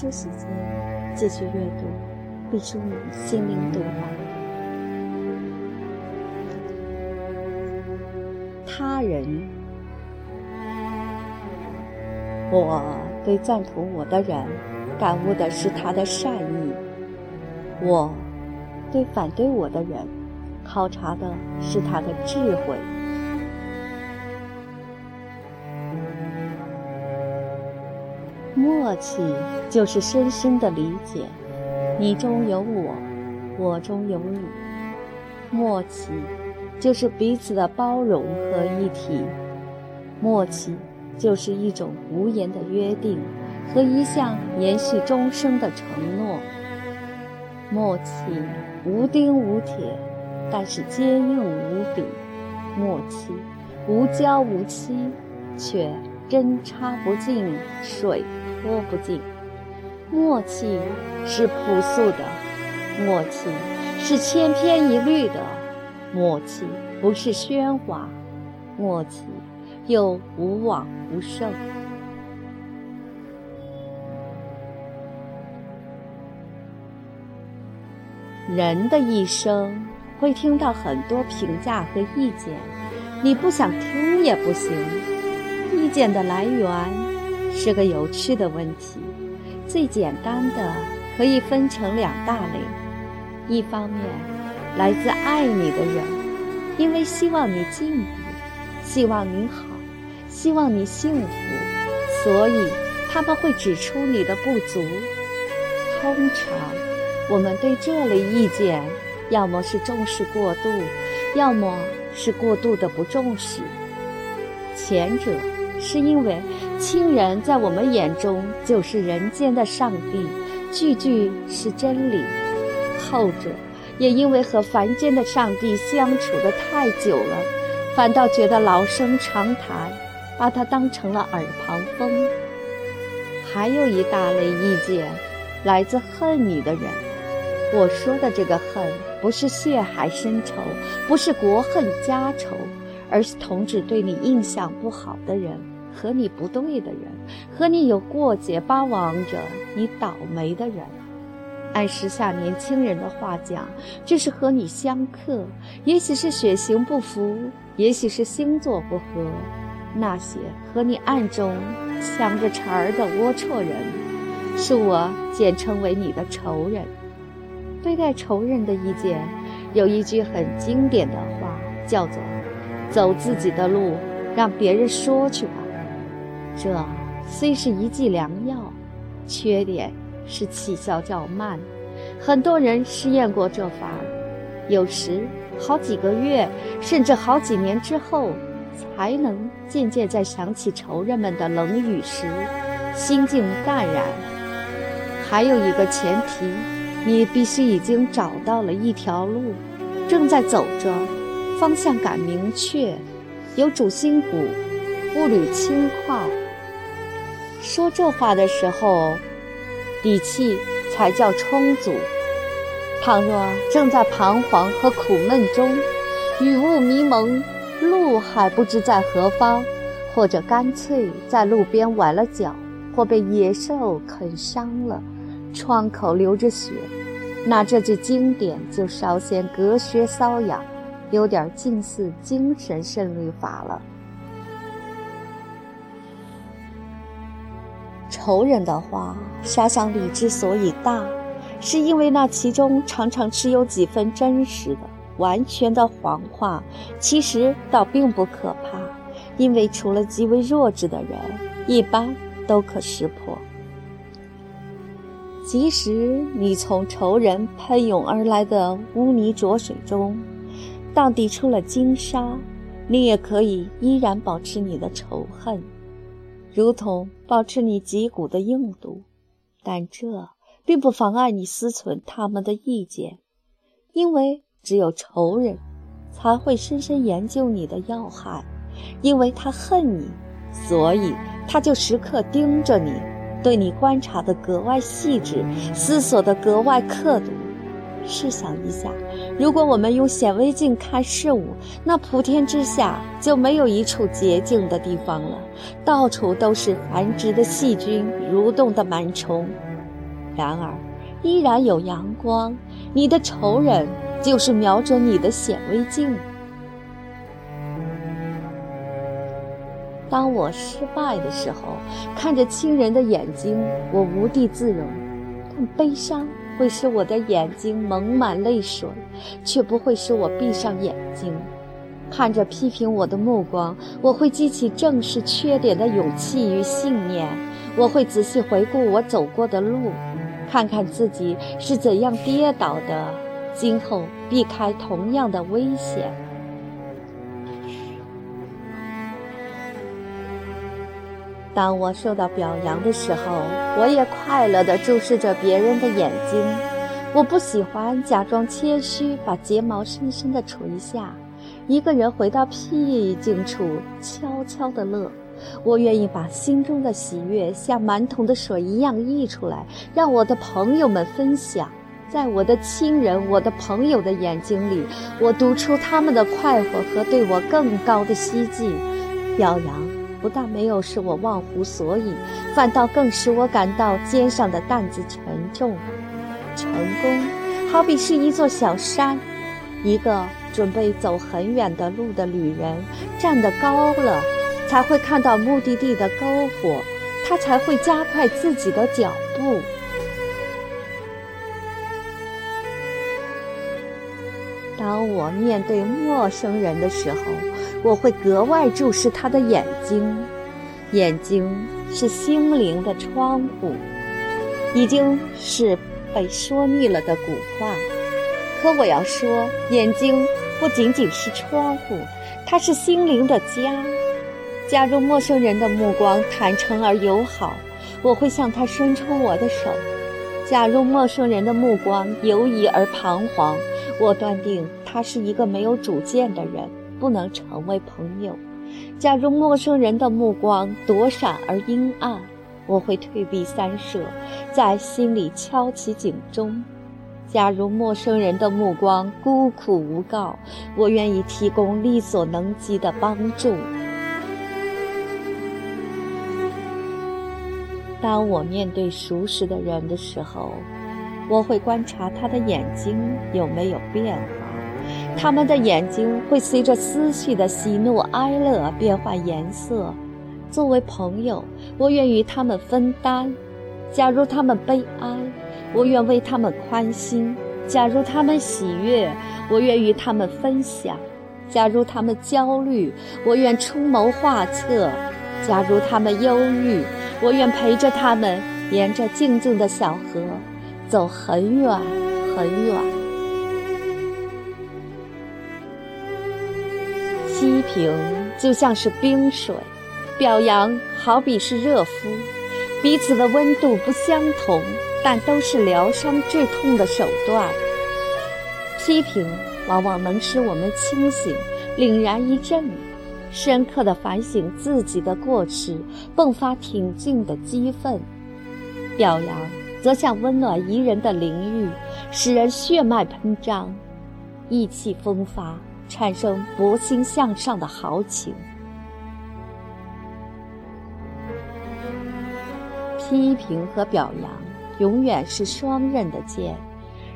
书时间，继续阅读，毕淑敏心灵独白。他人，我对赞同我的人，感悟的是他的善意；我对反对我的人，考察的是他的智慧。默契就是深深的理解，你中有我，我中有你。默契就是彼此的包容和一体。默契就是一种无言的约定和一项延续终生的承诺。默契无钉无铁，但是坚硬无比；默契无胶无漆，却针插不进水。说不尽，默契是朴素的，默契是千篇一律的，默契不是喧哗，默契又无往不胜。人的一生会听到很多评价和意见，你不想听也不行。意见的来源。是个有趣的问题。最简单的可以分成两大类：一方面来自爱你的人，因为希望你进步，希望你好，希望你幸福，所以他们会指出你的不足。通常，我们对这类意见，要么是重视过度，要么是过度的不重视。前者。是因为亲人在我们眼中就是人间的上帝，句句是真理；后者也因为和凡间的上帝相处的太久了，反倒觉得老生常谈，把它当成了耳旁风。还有一大类意见，来自恨你的人。我说的这个恨，不是血海深仇，不是国恨家仇。而是同志对你印象不好的人，和你不对的人，和你有过节巴望着你倒霉的人。按时下年轻人的话讲，这是和你相克，也许是血型不符，也许是星座不合。那些和你暗中抢着茬儿的龌龊人，是我简称为你的仇人。对待仇人的意见，有一句很经典的话，叫做。走自己的路，让别人说去吧。这虽是一剂良药，缺点是起效较慢。很多人试验过这法，有时好几个月，甚至好几年之后，才能渐渐在想起仇人们的冷语时，心境淡然。还有一个前提，你必须已经找到了一条路，正在走着。方向感明确，有主心骨，步履轻快。说这话的时候，底气才叫充足。倘若正在彷徨和苦闷中，雨雾迷蒙，路还不知在何方，或者干脆在路边崴了脚，或被野兽啃伤了，窗口流着血，那这句经典就稍显隔靴搔痒。有点近似精神胜利法了。仇人的话，杀伤力之所以大，是因为那其中常常持有几分真实的、完全的谎话。其实倒并不可怕，因为除了极为弱智的人，一般都可识破。即使你从仇人喷涌而来的污泥浊水中，荡涤出了金沙，你也可以依然保持你的仇恨，如同保持你脊骨的硬度。但这并不妨碍你思忖他们的意见，因为只有仇人才会深深研究你的要害，因为他恨你，所以他就时刻盯着你，对你观察的格外细致，思索的格外刻毒。试想一下，如果我们用显微镜看事物，那普天之下就没有一处洁净的地方了，到处都是繁殖的细菌、蠕动的螨虫。然而，依然有阳光。你的仇人就是瞄准你的显微镜。当我失败的时候，看着亲人的眼睛，我无地自容。但悲伤会使我的眼睛蒙满泪水，却不会使我闭上眼睛。看着批评我的目光，我会激起正视缺点的勇气与信念。我会仔细回顾我走过的路，看看自己是怎样跌倒的，今后避开同样的危险。当我受到表扬的时候，我也快乐地注视着别人的眼睛。我不喜欢假装谦虚，把睫毛深深地垂下。一个人回到僻静处，悄悄地乐。我愿意把心中的喜悦像满桶的水一样溢出来，让我的朋友们分享。在我的亲人、我的朋友的眼睛里，我读出他们的快活和对我更高的希冀。表扬不但没有使我忘乎所以，反倒更使我感到肩上的担子沉重。成功好比是一座小山，一个。准备走很远的路的旅人，站得高了，才会看到目的地的篝火，他才会加快自己的脚步。当我面对陌生人的时候，我会格外注视他的眼睛，眼睛是心灵的窗户，已经是被说腻了的古话。可我要说，眼睛不仅仅是窗户，它是心灵的家。假如陌生人的目光坦诚而友好，我会向他伸出我的手；假如陌生人的目光犹疑而彷徨，我断定他是一个没有主见的人，不能成为朋友；假如陌生人的目光躲闪而阴暗，我会退避三舍，在心里敲起警钟。假如陌生人的目光孤苦无告，我愿意提供力所能及的帮助。当我面对熟识的人的时候，我会观察他的眼睛有没有变化，他们的眼睛会随着思绪的喜怒哀乐变换颜色。作为朋友，我愿与他们分担。假如他们悲哀，我愿为他们宽心；假如他们喜悦，我愿与他们分享；假如他们焦虑，我愿出谋划策；假如他们忧郁，我愿陪着他们沿着静静的小河走很远很远。批评就像是冰水，表扬好比是热敷，彼此的温度不相同。但都是疗伤治痛的手段。批评往往能使我们清醒，凛然一震，深刻地反省自己的过失，迸发挺进的激愤；表扬则像温暖宜人的淋浴，使人血脉喷张，意气风发，产生博心向上的豪情。批评和表扬。永远是双刃的剑，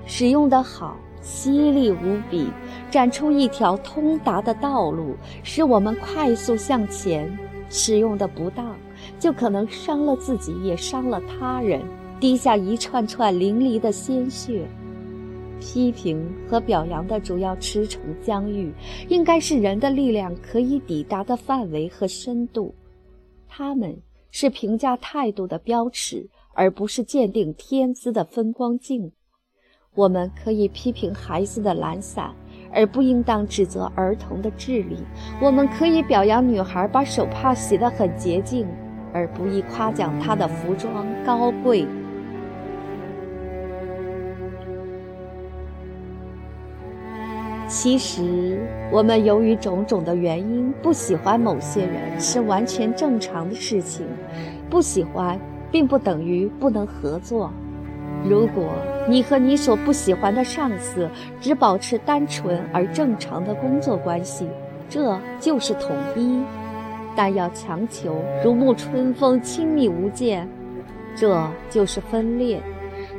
使用的好，犀利无比，展出一条通达的道路，使我们快速向前；使用的不当，就可能伤了自己，也伤了他人，滴下一串串淋漓的鲜血。批评和表扬的主要驰骋疆域，应该是人的力量可以抵达的范围和深度，他们是评价态度的标尺。而不是鉴定天资的分光镜。我们可以批评孩子的懒散，而不应当指责儿童的智力。我们可以表扬女孩把手帕洗得很洁净，而不宜夸奖她的服装高贵。其实，我们由于种种的原因不喜欢某些人，是完全正常的事情。不喜欢。并不等于不能合作。如果你和你所不喜欢的上司只保持单纯而正常的工作关系，这就是统一；但要强求如沐春风、亲密无间，这就是分裂。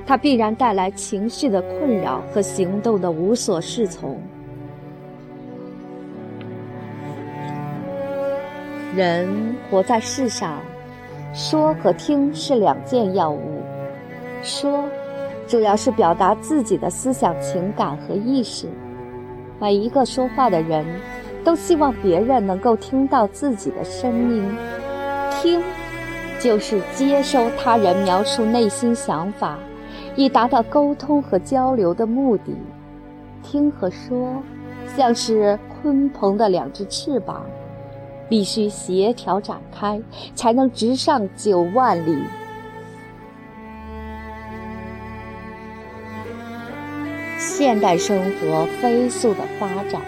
它必然带来情绪的困扰和行动的无所适从。人活在世上，说和听是两件要务。说，主要是表达自己的思想、情感和意识。每一个说话的人，都希望别人能够听到自己的声音。听，就是接收他人描述内心想法，以达到沟通和交流的目的。听和说，像是鲲鹏的两只翅膀，必须协调展开，才能直上九万里。现代生活飞速的发展，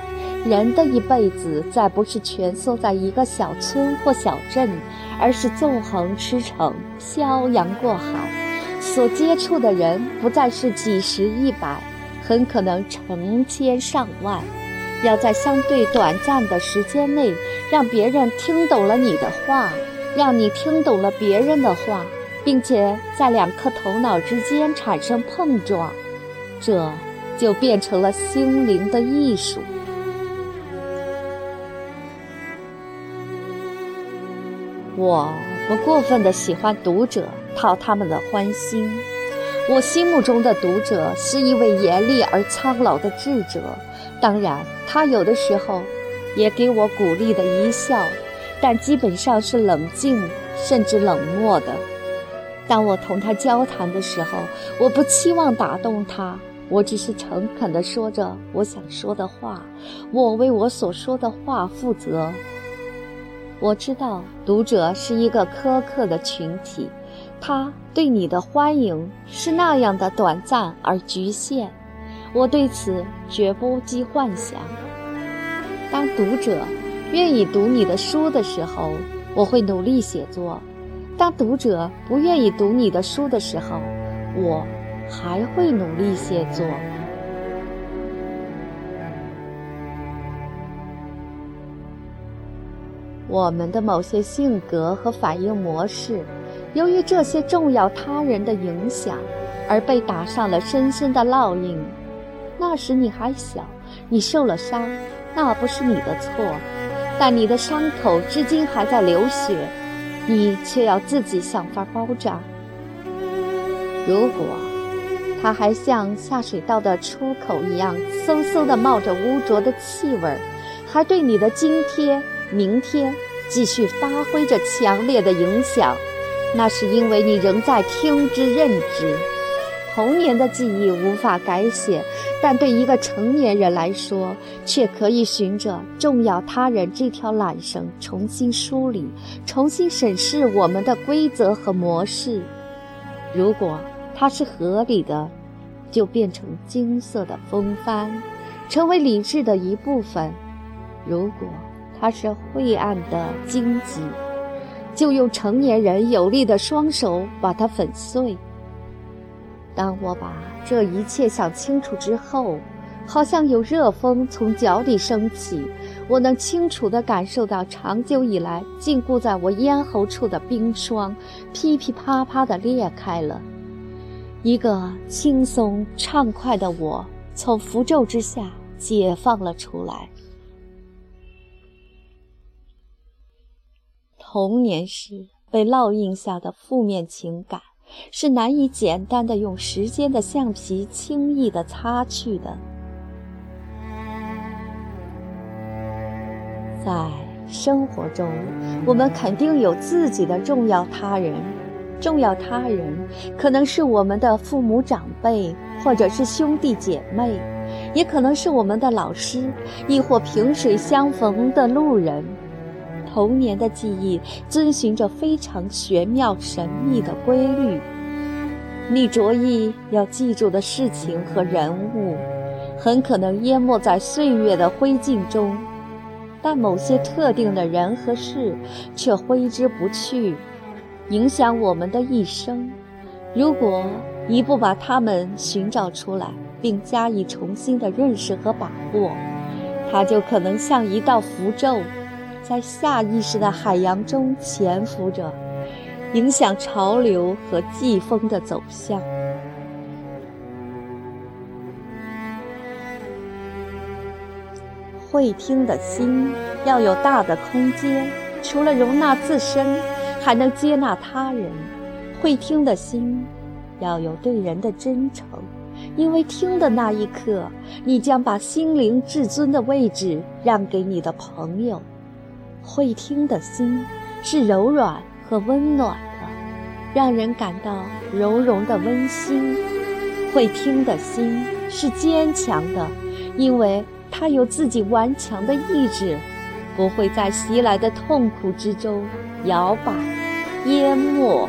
人的一辈子再不是蜷缩在一个小村或小镇，而是纵横驰骋、漂洋过海。所接触的人不再是几十一百，很可能成千上万。要在相对短暂的时间内，让别人听懂了你的话，让你听懂了别人的话，并且在两颗头脑之间产生碰撞，这。就变成了心灵的艺术。我不过分的喜欢读者，讨他们的欢心。我心目中的读者是一位严厉而苍老的智者，当然，他有的时候也给我鼓励的一笑，但基本上是冷静甚至冷漠的。当我同他交谈的时候，我不期望打动他。我只是诚恳地说着我想说的话，我为我所说的话负责。我知道读者是一个苛刻的群体，他对你的欢迎是那样的短暂而局限。我对此绝不寄幻想。当读者愿意读你的书的时候，我会努力写作；当读者不愿意读你的书的时候，我。还会努力写作。我们的某些性格和反应模式，由于这些重要他人的影响，而被打上了深深的烙印。那时你还小，你受了伤，那不是你的错，但你的伤口至今还在流血，你却要自己想法包扎。如果。它还像下水道的出口一样，嗖嗖地冒着污浊的气味儿，还对你的今天、明天继续发挥着强烈的影响。那是因为你仍在听之任之。童年的记忆无法改写，但对一个成年人来说，却可以循着重要他人这条缆绳重新梳理、重新审视我们的规则和模式。如果。它是合理的，就变成金色的风帆，成为理智的一部分；如果它是晦暗的荆棘，就用成年人有力的双手把它粉碎。当我把这一切想清楚之后，好像有热风从脚底升起，我能清楚地感受到长久以来禁锢在我咽喉处的冰霜，噼噼啪啪地裂开了。一个轻松畅快的我，从符咒之下解放了出来。童年时被烙印下的负面情感，是难以简单的用时间的橡皮轻易的擦去的。在生活中，我们肯定有自己的重要他人。重要他人可能是我们的父母长辈，或者是兄弟姐妹，也可能是我们的老师，亦或萍水相逢的路人。童年的记忆遵循着非常玄妙神秘的规律，你着意要记住的事情和人物，很可能淹没在岁月的灰烬中，但某些特定的人和事却挥之不去。影响我们的一生。如果一不把它们寻找出来，并加以重新的认识和把握，它就可能像一道符咒，在下意识的海洋中潜伏着影响潮流和季风的走向。会听的心要有大的空间除了容纳自身还能接纳他人。会听的心要有对人的真诚因为听的那一刻你将把心灵至尊的位置让给你的朋友。会听的心是柔软和温暖的，让人感到融融的温馨。会听的心是坚强的，因为。它有自己顽强的意志，不会在袭来的痛苦之中摇摆、淹没。